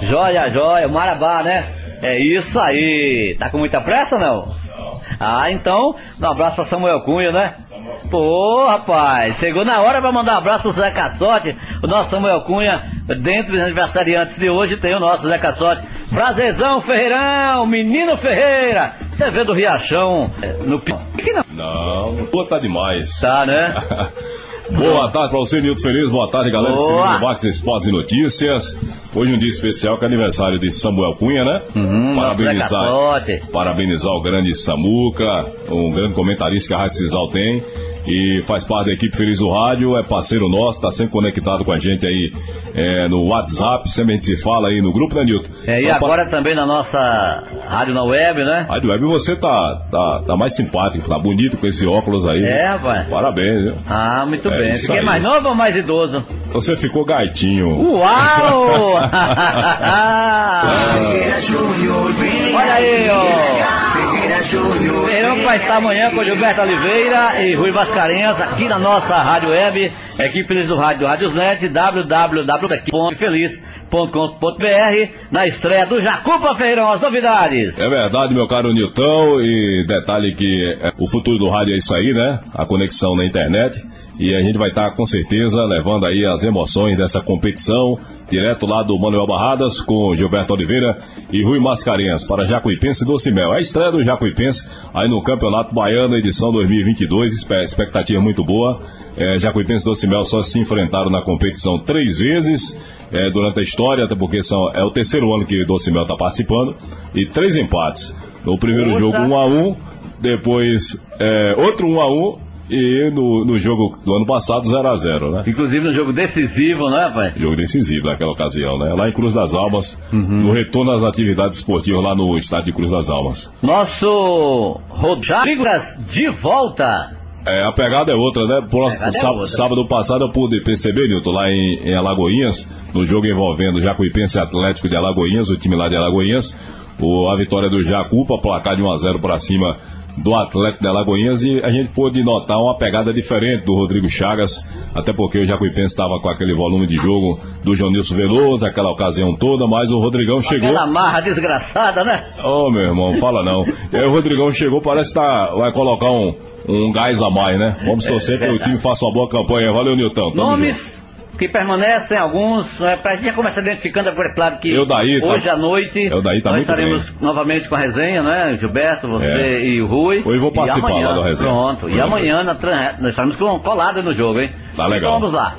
Joia, joia, Marabá, né? É isso aí. Tá com muita pressa não? Ah, então, um abraço pra Samuel Cunha, né? Pô, rapaz, chegou na hora pra mandar um abraço pro Zé Cassote, o nosso Samuel Cunha, dentro dos aniversariantes de hoje tem o nosso Zé Cassote. Prazerzão, Ferreirão, menino Ferreira, você vê do Riachão é, no que não? Não, boa tá demais. Tá, né? [laughs] Boa tarde pra você, Nilton Feliz. Boa tarde, galera. Boa. Seguindo o Max Esportes e Notícias. Hoje um dia especial que é aniversário de Samuel Cunha, né? Uhum, parabenizar, parabenizar o grande Samuca, um grande comentarista que a Rádio Cisal tem. E faz parte da equipe Feliz do Rádio, é parceiro nosso, tá sempre conectado com a gente aí é, no WhatsApp, sempre a gente se fala aí no grupo, né, Nilton? É, e Então, agora também na nossa rádio na web, né? Rádio Web, você tá, tá, tá mais simpático, tá bonito com esse óculos aí. É, rapaz. Parabéns, viu? Ah, muito É bem. Fiquei aí. mais novo ou mais idoso? Você ficou gaitinho. Uau! [laughs] [laughs] Olha aí, ó. Feirão que vai estar amanhã com Gilberto Oliveira e Rui Mascarenhas aqui na nossa rádio web, equipe Feliz do Rádio Rádios Net, www.feliz.com.br, na estreia do Jacupa Feirão, as novidades. É verdade, meu caro Nilton, e detalhe que é, o futuro do rádio é isso aí, né? A conexão na internet. E a gente vai estar com certeza levando aí as emoções dessa competição, direto lá do Manuel Barradas com Gilberto Oliveira e Rui Mascarenhas para Jacuipense e Docimel. É a estreia do Jacuipense aí no Campeonato Baiano, edição 2022, espe- expectativa muito boa. É, Jacuipense e Docimel só se enfrentaram na competição três vezes é, durante a história, até porque são, é o terceiro ano que Docimel está participando, e três empates. No primeiro Poxa. jogo 1 a 1 depois é, outro 1 a 1 e no, no jogo do ano passado 0 a 0 né? Inclusive no jogo decisivo, né, pai? Jogo decisivo naquela ocasião, né? Lá em Cruz das Almas, Uhum. no retorno às atividades esportivas lá no estádio de Cruz das Almas. Nosso Rodrigas de volta. É, a pegada é outra, né? Próximo, Pegada é sábado, outra. sábado passado eu pude perceber, Nilton, lá em, em Alagoinhas, no jogo envolvendo Jacuipense Atlético de Alagoinhas, o time lá de Alagoinhas, o, a vitória do Jacupa, placar de 1 a 0 para cima do Atlético de Alagoinhas e a gente pôde notar uma pegada diferente do Rodrigo Chagas, até porque o Jacuipense estava com aquele volume de jogo do Jonilson Veloso, aquela ocasião toda, mas o Rodrigão chegou. Aquela marra desgraçada, né? Ô meu irmão, fala não. E [laughs] aí o Rodrigão chegou, parece que tá, vai colocar um, um gás a mais, né? Vamos torcer para o time faça uma boa campanha. Valeu, Nilton. Tamo junto. Que permanecem, alguns, é, pra gente já começar identificando, é claro que Eudaí tá- hoje à noite tá nós estaremos novamente com a resenha, né? Gilberto, você É. e o Rui. Hoje vou participar e amanhã, lá da resenha. Pronto, e amanhã tran- nós estaremos colados no jogo, hein? Tá legal. Então vamos lá.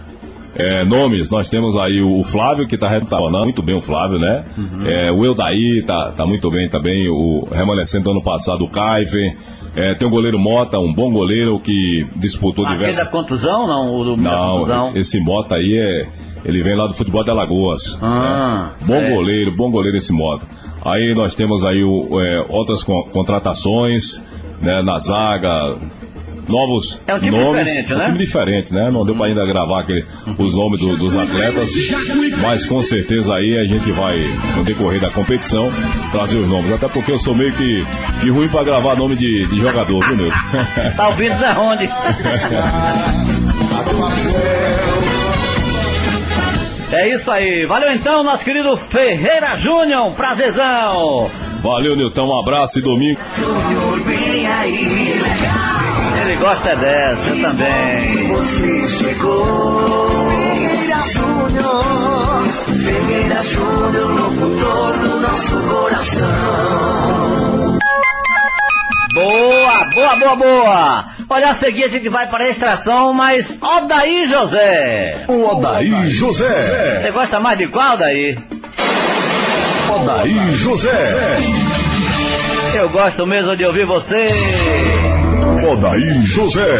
É, nomes, nós temos aí o, Flávio, que tá retornando muito bem o Flávio, né? Uhum. É, o Eudaí tá, tá muito bem também, o remanescente do ano passado, o Kaifer. É, tem o goleiro Mota, um bom goleiro que disputou Aquele diversas... da contusão, não? O do Não, contusão. esse Mota aí é. Ele vem lá do futebol de Alagoas. Ah, né? Bom goleiro, bom goleiro esse Mota. Aí nós temos aí o, é, outras con- contratações né, na zaga. Novos É um time nomes. diferente, é um né? time diferente, né? Não deu pra ainda gravar aquele, os nomes do- dos atletas, mas com certeza aí a gente vai, no decorrer da competição, trazer os nomes. Até porque eu sou meio que, que ruim pra gravar nome de, de jogador, viu, Nilton? [laughs] Tá ouvindo Zé Ronde? [laughs] É isso aí. Valeu então, nosso querido Ferreira Júnior. Um prazerzão. Valeu, Nilton. Um abraço e domingo. Gosto é dessa, eu também. Você chegou, Figueira Júnior, Figueira Júnior, locutor do nosso coração. Boa, boa, boa, boa! Olha, a seguir a gente vai para a extração, mas Odaí José! O Odaí José! Você gosta mais de qual, Odaí? Odaí José! Eu gosto mesmo de ouvir você! Odaí José!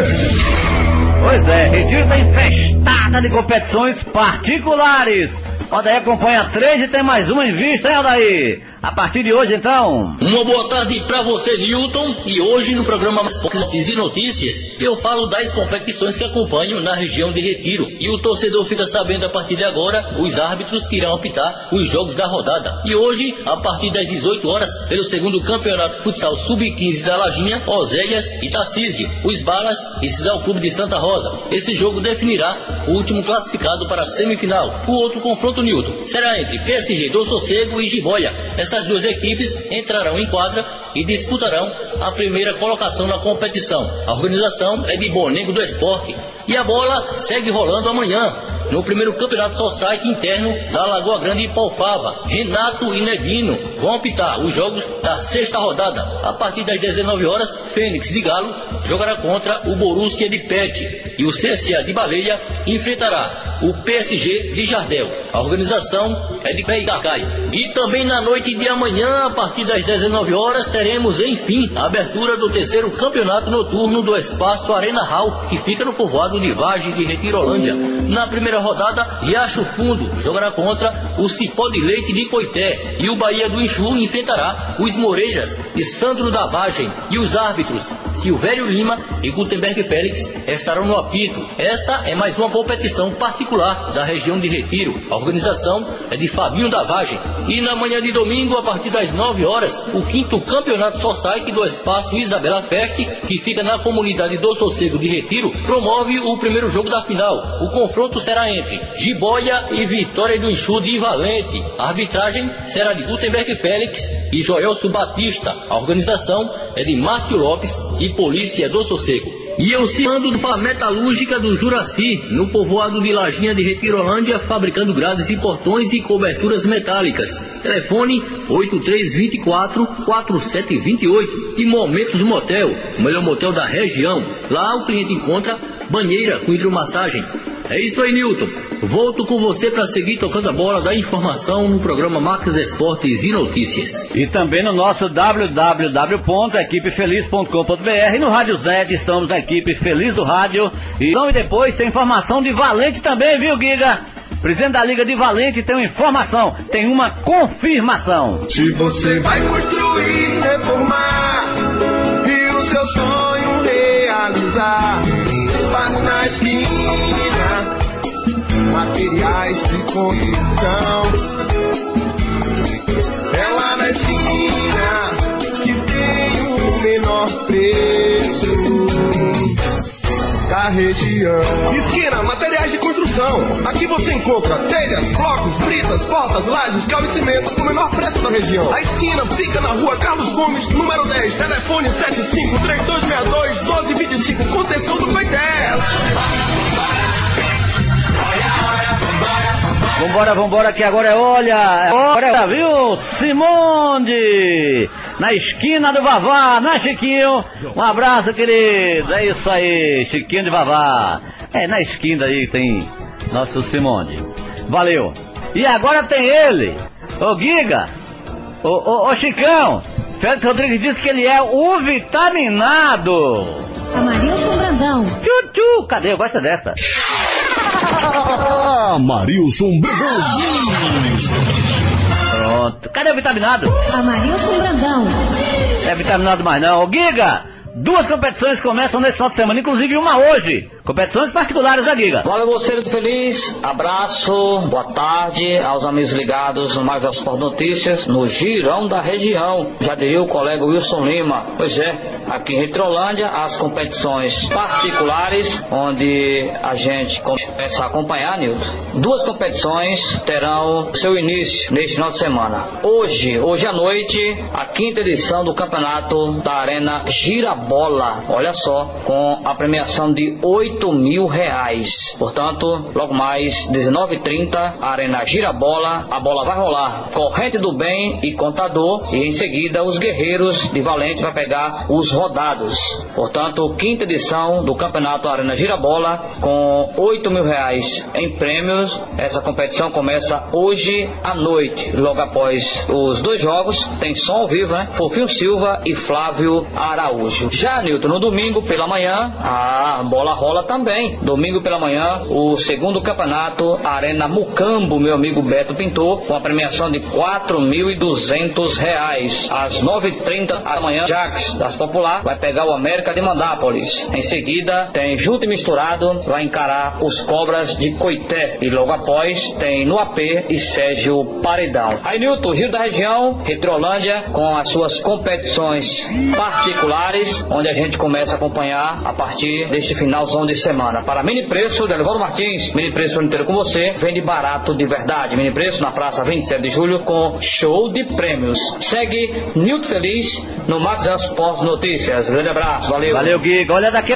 Pois é, Retiro está infestada de competições particulares. Odaí acompanha três e tem mais uma em vista, hein, Odaí? A partir de hoje, então. Uma boa tarde para você, Newton. E hoje no programa Esportes e Notícias, eu falo das competições que acompanham na região de Retiro. E o torcedor fica sabendo a partir de agora os árbitros que irão apitar os jogos da rodada. E hoje, a partir das 18 horas, pelo segundo campeonato futsal sub-15 da Lajinha, Oséias e Tarcísio, os Balas e Cisal Clube de Santa Rosa. Esse jogo definirá o último classificado para a semifinal. O outro confronto, Newton, será entre PSG do Sossego e Jiboia. Essas duas equipes entrarão em quadra e disputarão a primeira colocação na competição. A organização é de Bonengo do Esporte. E a bola segue rolando amanhã, no primeiro campeonato Society interno da Lagoa Grande e Paufava. Renato e Neguino vão apitar os jogos da sexta rodada. A partir das 19 horas, Fênix de Galo jogará contra o Borussia de Pet. E o CSA de Baleia enfrentará o PSG de Jardel. A organização é de Caio. E também na noite de amanhã, a partir das 19 horas, teremos, enfim, a abertura do terceiro campeonato noturno do Espaço Arena Hall, que fica no povoado de Vagem de Retirolândia. Na primeira rodada, Riacho Fundo jogará contra o Cipó de Leite de Coité. E o Bahia do Enxu enfrentará os Moreiras de Sandro da Vagem. E os árbitros, Silvério Lima e Gutenberg Félix, estarão no apito. Essa é mais uma competição particular da região de Retiro. A organização é de Fabinho da Vagem. E na manhã de domingo, a partir das 9 horas, o quinto campeonato Society do Espaço Isabela Fest, que fica na comunidade do Sossego de Retiro, promove o primeiro jogo da final. O confronto será entre Jiboia e Vitória do Enxu de Valente. A arbitragem será de Gutenberg Félix e Joelso Batista. A organização é de Márcio Lopes e Polícia do Sossego. E eu citando da metalúrgica do Juraci, no povoado de Lajinha de Retirolândia, fabricando grades e portões e coberturas metálicas. Telefone 8324-4728. E Momentos Motel, o melhor motel da região. Lá o cliente encontra banheira com hidromassagem. É isso aí, Newton. Volto com você para seguir tocando a bola da informação no programa Marcas Esportes e Notícias. E também no nosso www.equipefeliz.com.br no Rádio Zed estamos na equipe Feliz do Rádio. E, então, e depois tem informação de Valente também, viu, Giga? Presidente da Liga de Valente tem uma informação, tem uma confirmação. Se você vai construir, reformar e o seu sonho realizar, faz na esquina, materiais de construção. É lá na esquina que tem o menor preço da região. Esquina, materiais de construção. Aqui você encontra telhas, blocos, britas, portas, lajes, cal e cimento com o menor preço da região. A esquina fica na rua Carlos Gomes, número 10, telefone 753262-1225, concessão do Coité. Vambora, vambora, que agora é olha, agora viu? Simonde! Na esquina do Vavá, né, Chiquinho? Um abraço, querido. É isso aí, Chiquinho de Vavá. É, na esquina aí tem nosso Simonde. Valeu. E agora tem ele, o Giga, o, o, o Chicão. Félix Rodrigues disse que ele é o vitaminado. Amarilson Brandão. Tchu, tchu, cadê? Eu gosto dessa. Amarilson Brandão. Pronto. Cadê o vitaminado? Amarilson Brandão. É vitaminado mais não. Ô, Giga, duas competições começam nesse final de semana, inclusive uma hoje. Competições particulares da Liga. Você, Lito Feliz. Abraço, boa tarde aos amigos ligados no Mais Esporte Notícias, no Girão da Região. Já diria o colega Wilson Lima. Pois é, aqui em Retrolândia, as competições particulares, onde a gente começa a acompanhar, Nilton. Duas competições terão seu início neste final de semana. Hoje, hoje à noite, a quinta edição do campeonato da Arena Girabola. Olha só, com a premiação de 8 mil reais. Portanto, logo mais, 19h30, Arena Girabola, a bola vai rolar. Corrente do Bem e Contador. E em seguida, os Guerreiros de Valente vai pegar os rodados. Portanto, quinta edição do campeonato Arena Girabola, com 8 mil reais em prêmios. Essa competição começa hoje à noite, logo após os dois jogos. Tem som ao vivo, né? Fofinho Silva e Flávio Araújo. Já, Nilton, no domingo pela manhã, a bola rola também. Domingo pela manhã, o segundo campeonato Arena Mucambo, meu amigo Beto Pintor, com a premiação de 4.200 reais. Às 9h30 da manhã, Jax, das Popular, vai pegar o América de Mandápolis. Em seguida, tem Junto e Misturado, vai encarar os Cobras de Coité. E logo após, tem no AP e Sérgio Paredão. Aí, Nilton, Giro da Região, Retrolândia, com as suas competições particulares, onde a gente começa a acompanhar a partir deste finalzão de semana. Para Mini Preço, Delivaldo Martins, Mini Preço o inteiro com você, vende barato de verdade. Mini Preço na Praça 27 de Julho com show de prêmios. Segue Nilton Feliz no Max Esportes Notícias. Grande abraço, valeu. Valeu, Giga. Olha daqui.